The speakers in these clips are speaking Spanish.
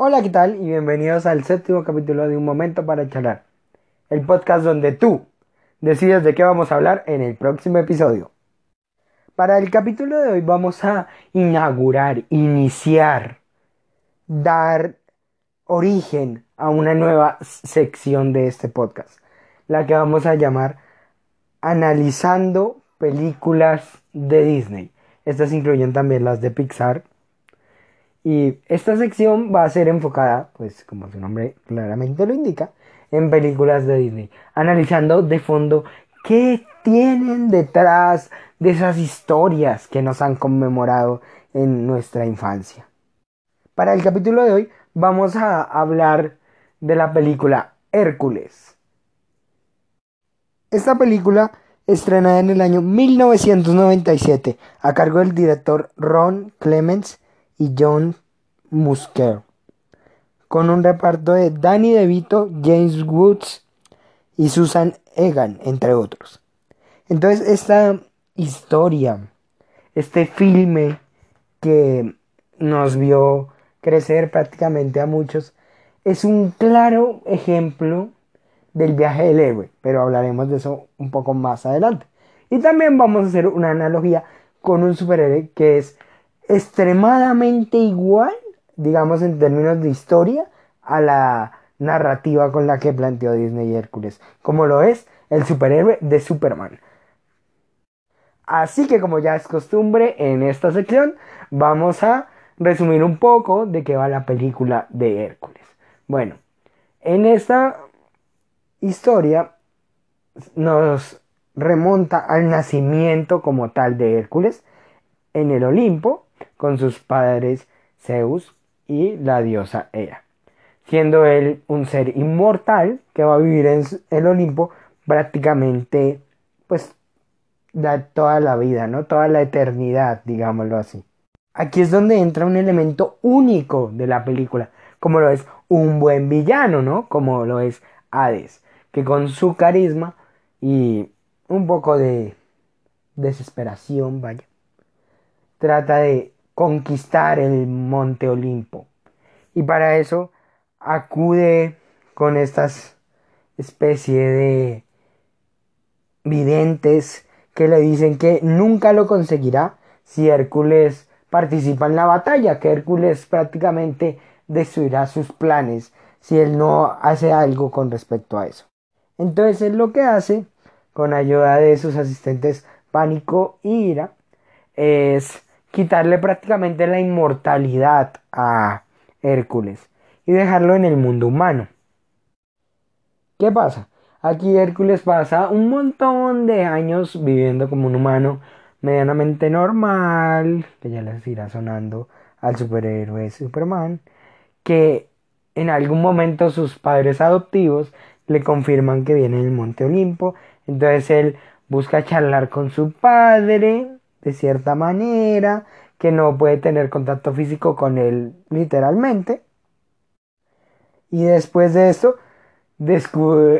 Hola, ¿qué tal? Y bienvenidos al séptimo capítulo de Un Momento para Charlar, el podcast donde tú decides de qué vamos a hablar en el próximo episodio. Para el capítulo de hoy vamos a inaugurar, iniciar, dar origen a una nueva sección de este podcast, la que vamos a llamar Analizando películas de Disney. Estas incluyen también las de Pixar, y esta sección va a ser enfocada, pues como su nombre claramente lo indica, en películas de Disney, analizando de fondo qué tienen detrás de esas historias que nos han conmemorado en nuestra infancia. Para el capítulo de hoy vamos a hablar de la película Hércules. Esta película, estrenada en el año 1997, a cargo del director Ron Clements, y John Musker, con un reparto de Danny DeVito, James Woods y Susan Egan, entre otros. Entonces, esta historia, este filme que nos vio crecer prácticamente a muchos, es un claro ejemplo del viaje del héroe, pero hablaremos de eso un poco más adelante. Y también vamos a hacer una analogía con un superhéroe que es extremadamente igual, digamos en términos de historia, a la narrativa con la que planteó Disney Hércules, como lo es el superhéroe de Superman. Así que como ya es costumbre en esta sección, vamos a resumir un poco de qué va la película de Hércules. Bueno, en esta historia nos remonta al nacimiento como tal de Hércules en el Olimpo, con sus padres Zeus y la diosa Hera, siendo él un ser inmortal que va a vivir en el Olimpo prácticamente pues da toda la vida, ¿no? Toda la eternidad, digámoslo así. Aquí es donde entra un elemento único de la película, como lo es un buen villano, ¿no? Como lo es Hades, que con su carisma y un poco de desesperación, vaya, trata de conquistar el monte Olimpo. Y para eso acude con estas especie de videntes que le dicen que nunca lo conseguirá si Hércules participa en la batalla, que Hércules prácticamente destruirá sus planes si él no hace algo con respecto a eso. Entonces él lo que hace, con ayuda de sus asistentes Pánico y Ira, es quitarle prácticamente la inmortalidad a Hércules y dejarlo en el mundo humano. ¿Qué pasa? Aquí Hércules pasa un montón de años viviendo como un humano medianamente normal, que ya les irá sonando al superhéroe Superman, que en algún momento sus padres adoptivos le confirman que viene del Monte Olimpo, entonces él busca charlar con su padre, de cierta manera, que no puede tener contacto físico con él literalmente. Y después de esto,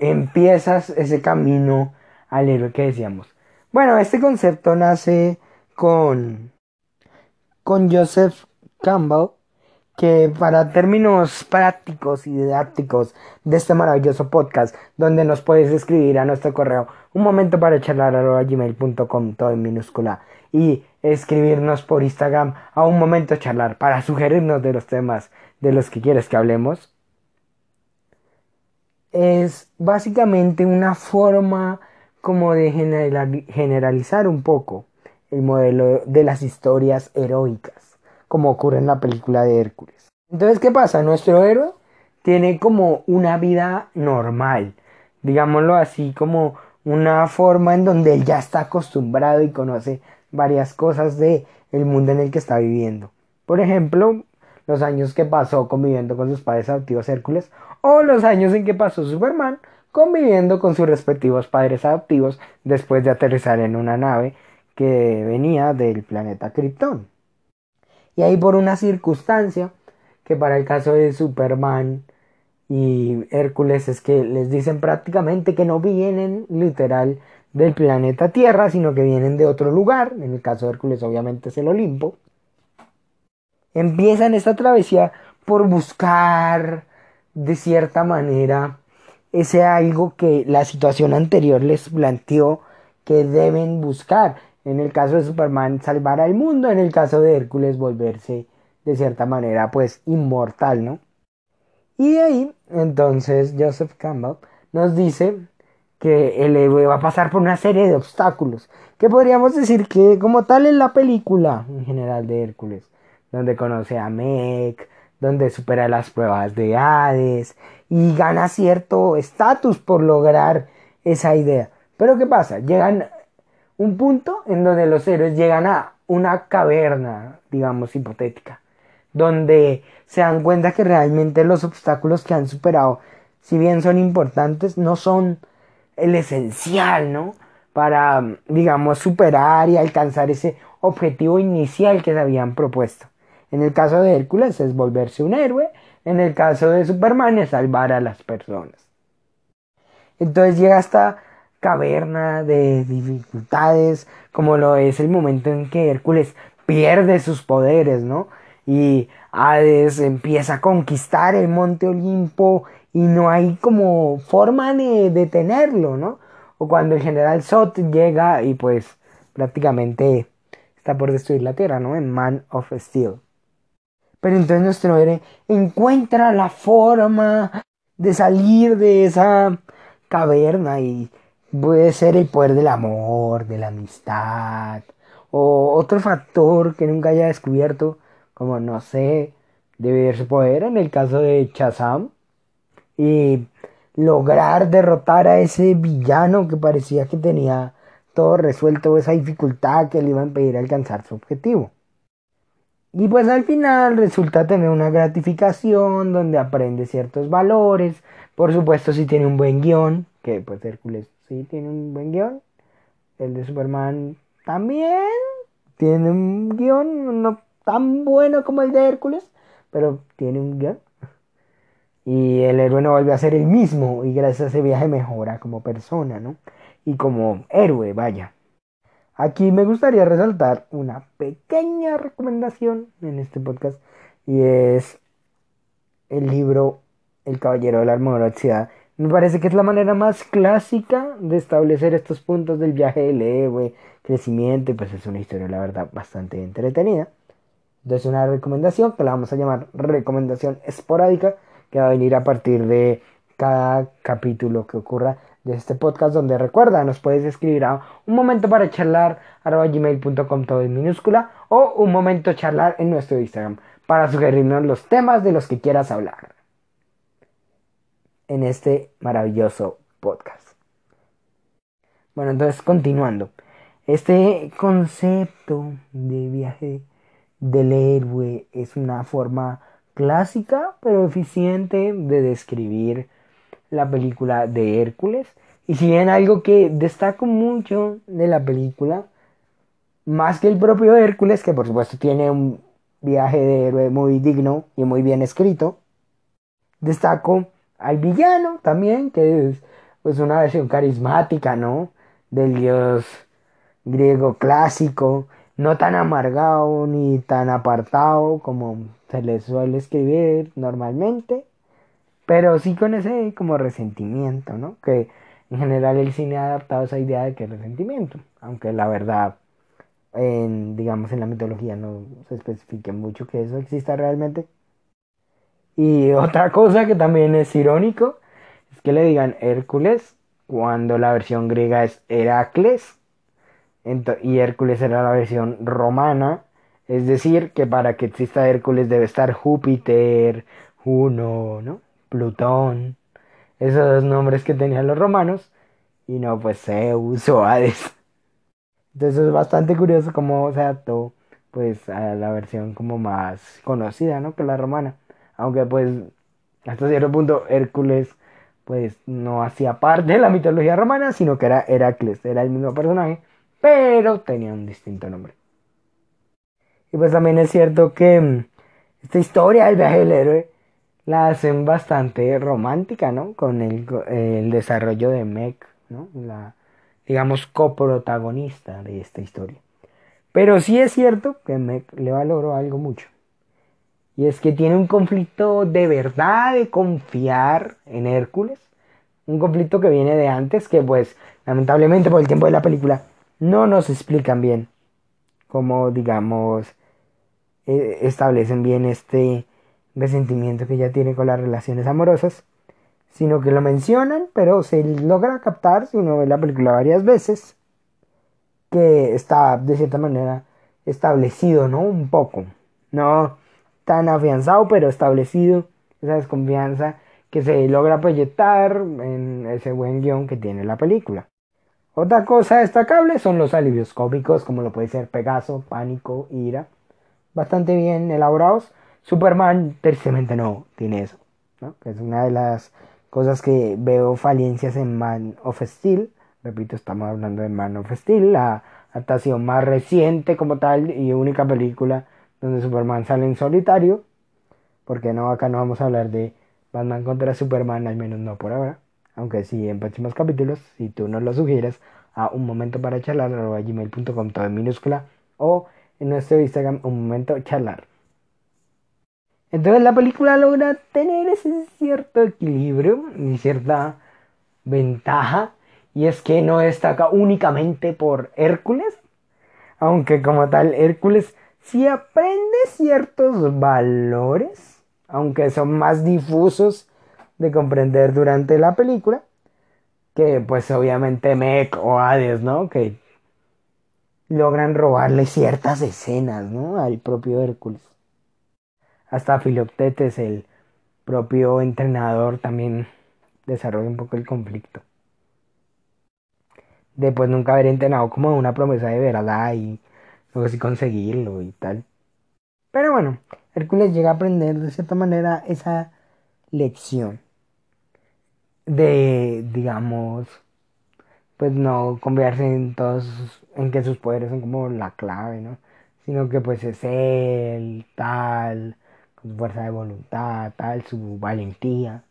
empiezas ese camino al héroe que decíamos. Bueno, este concepto nace con, con Joseph Campbell, que para términos prácticos y didácticos de este maravilloso podcast, donde nos puedes escribir a nuestro correo un momento para charlar gmail.com, todo en minúscula, y escribirnos por Instagram a un momento charlar para sugerirnos de los temas de los que quieres que hablemos. Es básicamente una forma como de generalizar un poco el modelo de las historias heroicas, como ocurre en la película de Hércules. Entonces, ¿qué pasa? Nuestro héroe tiene como una vida normal, digámoslo así, como una forma en donde él ya está acostumbrado y conoce varias cosas de el mundo en el que está viviendo. Por ejemplo, los años que pasó conviviendo con sus padres adoptivos Hércules o los años en que pasó Superman conviviendo con sus respectivos padres adoptivos después de aterrizar en una nave que venía del planeta Krypton. Y ahí por una circunstancia que para el caso de Superman y Hércules es que les dicen prácticamente que no vienen literal del planeta Tierra, sino que vienen de otro lugar, en el caso de Hércules obviamente es el Olimpo. Empiezan esta travesía por buscar de cierta manera ese algo que la situación anterior les planteó que deben buscar. En el caso de Superman, salvar al mundo, en el caso de Hércules, volverse de cierta manera, pues, inmortal, ¿no? Y de ahí, entonces, Joseph Campbell nos dice que el héroe va a pasar por una serie de obstáculos, que podríamos decir que como tal en la película en general de Hércules, donde conoce a Meg, donde supera las pruebas de Hades y gana cierto estatus por lograr esa idea. Pero ¿qué pasa? Llegan un punto en donde los héroes llegan a una caverna, digamos, hipotética, donde se dan cuenta que realmente los obstáculos que han superado, si bien son importantes, no son el esencial, ¿no? Para, digamos, superar y alcanzar ese objetivo inicial que se habían propuesto. En el caso de Hércules es volverse un héroe, en el caso de Superman es salvar a las personas. Entonces llega esta caverna de dificultades, como lo es el momento en que Hércules pierde sus poderes, ¿no? Y Hades empieza a conquistar el monte Olimpo y no hay como forma de detenerlo, ¿no? O cuando el general Sot llega y pues prácticamente está por destruir la Tierra, ¿no? En Man of Steel. Pero entonces nuestro héroe encuentra la forma de salir de esa caverna y puede ser el poder del amor, de la amistad, o otro factor que nunca haya descubierto, como no sé, debe su poder en el caso de Chazam, y lograr derrotar a ese villano que parecía que tenía todo resuelto, esa dificultad que le iba a impedir alcanzar su objetivo. Y pues al final resulta tener una gratificación donde aprende ciertos valores. Por supuesto si tiene un buen guion, que pues Hércules sí tiene un buen guion. El de Superman también tiene un guion no tan bueno como el de Hércules, pero tiene un guion. Y el héroe no vuelve a ser el mismo y gracias a ese viaje mejora como persona, ¿no? Y como héroe, vaya. Aquí me gustaría resaltar una pequeña recomendación en este podcast y es el libro El Caballero de la Armorosidad. Me parece que es la manera más clásica de establecer estos puntos del viaje del héroe, crecimiento, y pues es una historia, la verdad, bastante entretenida. Entonces, una recomendación que la vamos a llamar recomendación esporádica, que va a venir a partir de cada capítulo que ocurra de este podcast donde recuerda, nos puedes escribir a un momento para charlar arroba gmail.com todo en minúscula o un momento charlar en nuestro Instagram para sugerirnos los temas de los que quieras hablar en este maravilloso podcast. Bueno, entonces continuando. Este concepto de viaje del héroe es una forma clásica pero eficiente de describir la película de Hércules. Y si bien algo que destaco mucho de la película, más que el propio Hércules, que por supuesto tiene un viaje de héroe muy digno y muy bien escrito, destaco al villano también, que es pues una versión carismática, ¿no? Del dios griego clásico, no tan amargado ni tan apartado como se le suele escribir normalmente, pero sí con ese como resentimiento, ¿no? Que en general el cine ha adaptado esa idea de que es resentimiento, aunque la verdad, en, digamos, en la mitología no se especifique mucho que eso exista realmente. Y otra cosa que también es irónico es que le digan Hércules cuando la versión griega es Heracles y Hércules era la versión romana. Es decir, que para que exista Hércules debe estar Júpiter, Juno, ¿no? Plutón, esos nombres que tenían los romanos, y no pues Zeus o Hades. Entonces es bastante curioso cómo se adaptó pues a la versión como más conocida, ¿no? Que la romana. Aunque pues hasta cierto punto Hércules pues no hacía parte de la mitología romana, sino que era Heracles, era el mismo personaje, pero tenía un distinto nombre. Y pues también es cierto que mm, esta historia del viaje del héroe la hacen bastante romántica, ¿no? Con el, desarrollo de Meg, ¿no? La, digamos, coprotagonista de esta historia. Pero sí es cierto que Meg le valoró algo mucho. Y es que tiene un conflicto de verdad de confiar en Hércules. Un conflicto que viene de antes, que pues lamentablemente por el tiempo de la película no nos explican bien cómo, digamos, eh, establecen bien este resentimiento que ya tiene con las relaciones amorosas, sino que lo mencionan, pero se logra captar, si uno ve la película varias veces, que está de cierta manera establecido, ¿no? Un poco, no tan afianzado, pero establecido esa desconfianza que se logra proyectar en ese buen guion que tiene la película. Otra cosa destacable son los alivios cómicos, como lo puede ser Pegaso, Pánico, Ira, bastante bien elaborados. Superman tristemente no tiene eso, es una de las cosas que veo falencias en Man of Steel. Repito, estamos hablando de Man of Steel, la adaptación más reciente como tal y única película donde Superman sale en solitario. Porque no, acá no vamos a hablar de Batman contra Superman, al menos no por ahora. Aunque sí, en próximos capítulos, si tú nos lo sugieres, a un momento para charlar, gmail.com todo en minúscula, o en nuestro Instagram, un momento charlar. Entonces la película logra tener ese cierto equilibrio y cierta ventaja, y es que no destaca únicamente por Hércules, aunque como tal Hércules sí aprende ciertos valores, aunque son más difusos de comprender durante la película, que pues obviamente Mech o Hades, ¿no? Que logran robarle ciertas escenas, ¿no? Al propio Hércules. Hasta Filoctetes, el propio entrenador, también desarrolla un poco el conflicto. De pues nunca haber entrenado como una promesa de verdad y luego sí conseguirlo y tal. Pero bueno, Hércules llega a aprender de cierta manera esa lección de, digamos, pues no confiarse en todos, en que sus poderes son como la clave, ¿no? Sino que pues es él, tal, con su fuerza de voluntad, tal, su valentía,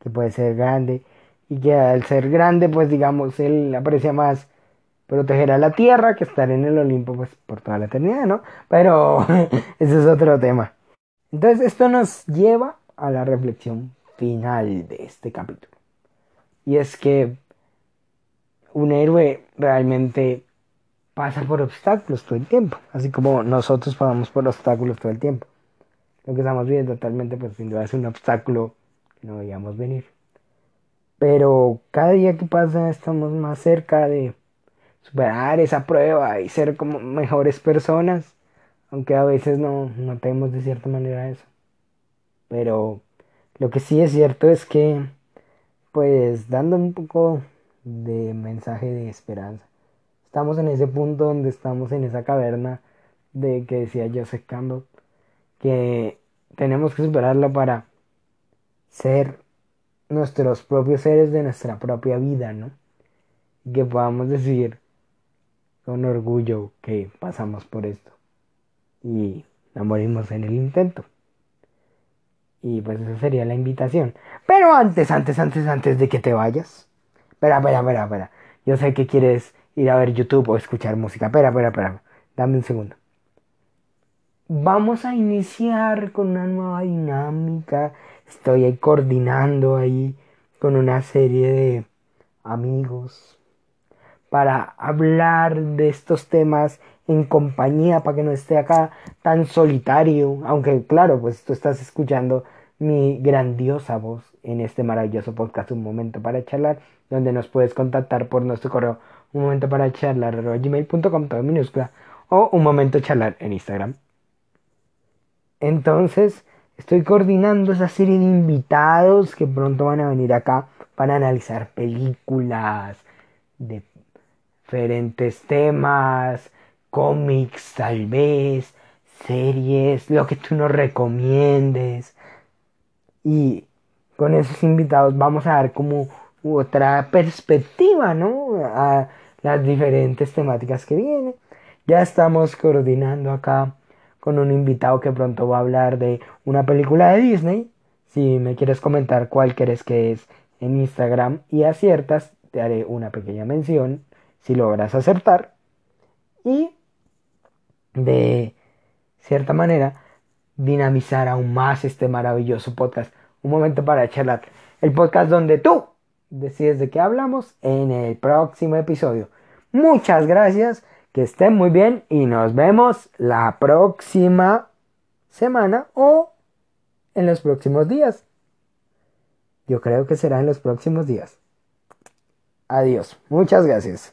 que puede ser grande, y que al ser grande, pues digamos, él aprecia más proteger a la tierra que estar en el Olimpo, pues por toda la eternidad, ¿no? Pero ese es otro tema. Entonces esto nos lleva a la reflexión final de este capítulo. Y es que un héroe realmente pasa por obstáculos todo el tiempo, así como nosotros pasamos por obstáculos todo el tiempo lo que estamos viendo totalmente, pues sin duda es un obstáculo que no veíamos venir. Pero cada día que pasa estamos más cerca de superar esa prueba y ser como mejores personas, aunque a veces no notemos de cierta manera eso. Pero lo que sí es cierto es que, pues dando un poco de mensaje de esperanza, estamos en ese punto donde estamos en esa caverna de que decía Joseph Campbell, que tenemos que superarlo para ser nuestros propios seres de nuestra propia vida, ¿no? Que podamos decir con orgullo que pasamos por esto y no morimos en el intento. Y pues esa sería la invitación. Pero antes, antes, antes, antes de que te vayas. Espera, espera, espera, espera. Yo sé que quieres ir a ver YouTube o escuchar música. Espera, espera, espera. Dame un segundo vamos a iniciar con una nueva dinámica. Estoy ahí coordinando ahí con una serie de amigos para hablar de estos temas en compañía para que no esté acá tan solitario, aunque claro, pues tú estás escuchando mi grandiosa voz en este maravilloso podcast Un Momento para Charlar, donde nos puedes contactar por nuestro correo un momento para charlar todo minúscula o un momento charlar en Instagram. Entonces, estoy coordinando esa serie de invitados que pronto van a venir acá para analizar películas de diferentes temas, cómics tal vez, series, lo que tú nos recomiendes. Y con esos invitados vamos a dar como otra perspectiva, ¿no? A las diferentes temáticas que vienen. Ya estamos coordinando acá con un invitado que pronto va a hablar de una película de Disney. Si me quieres comentar cuál crees que es en Instagram y aciertas, te haré una pequeña mención si logras acertar. Y de cierta manera, dinamizar aún más este maravilloso podcast. Un momento para charlar. El podcast donde tú decides de qué hablamos en el próximo episodio. Muchas gracias, que estén muy bien y nos vemos la próxima semana o en los próximos días. Yo creo que será en los próximos días. Adiós. Muchas gracias.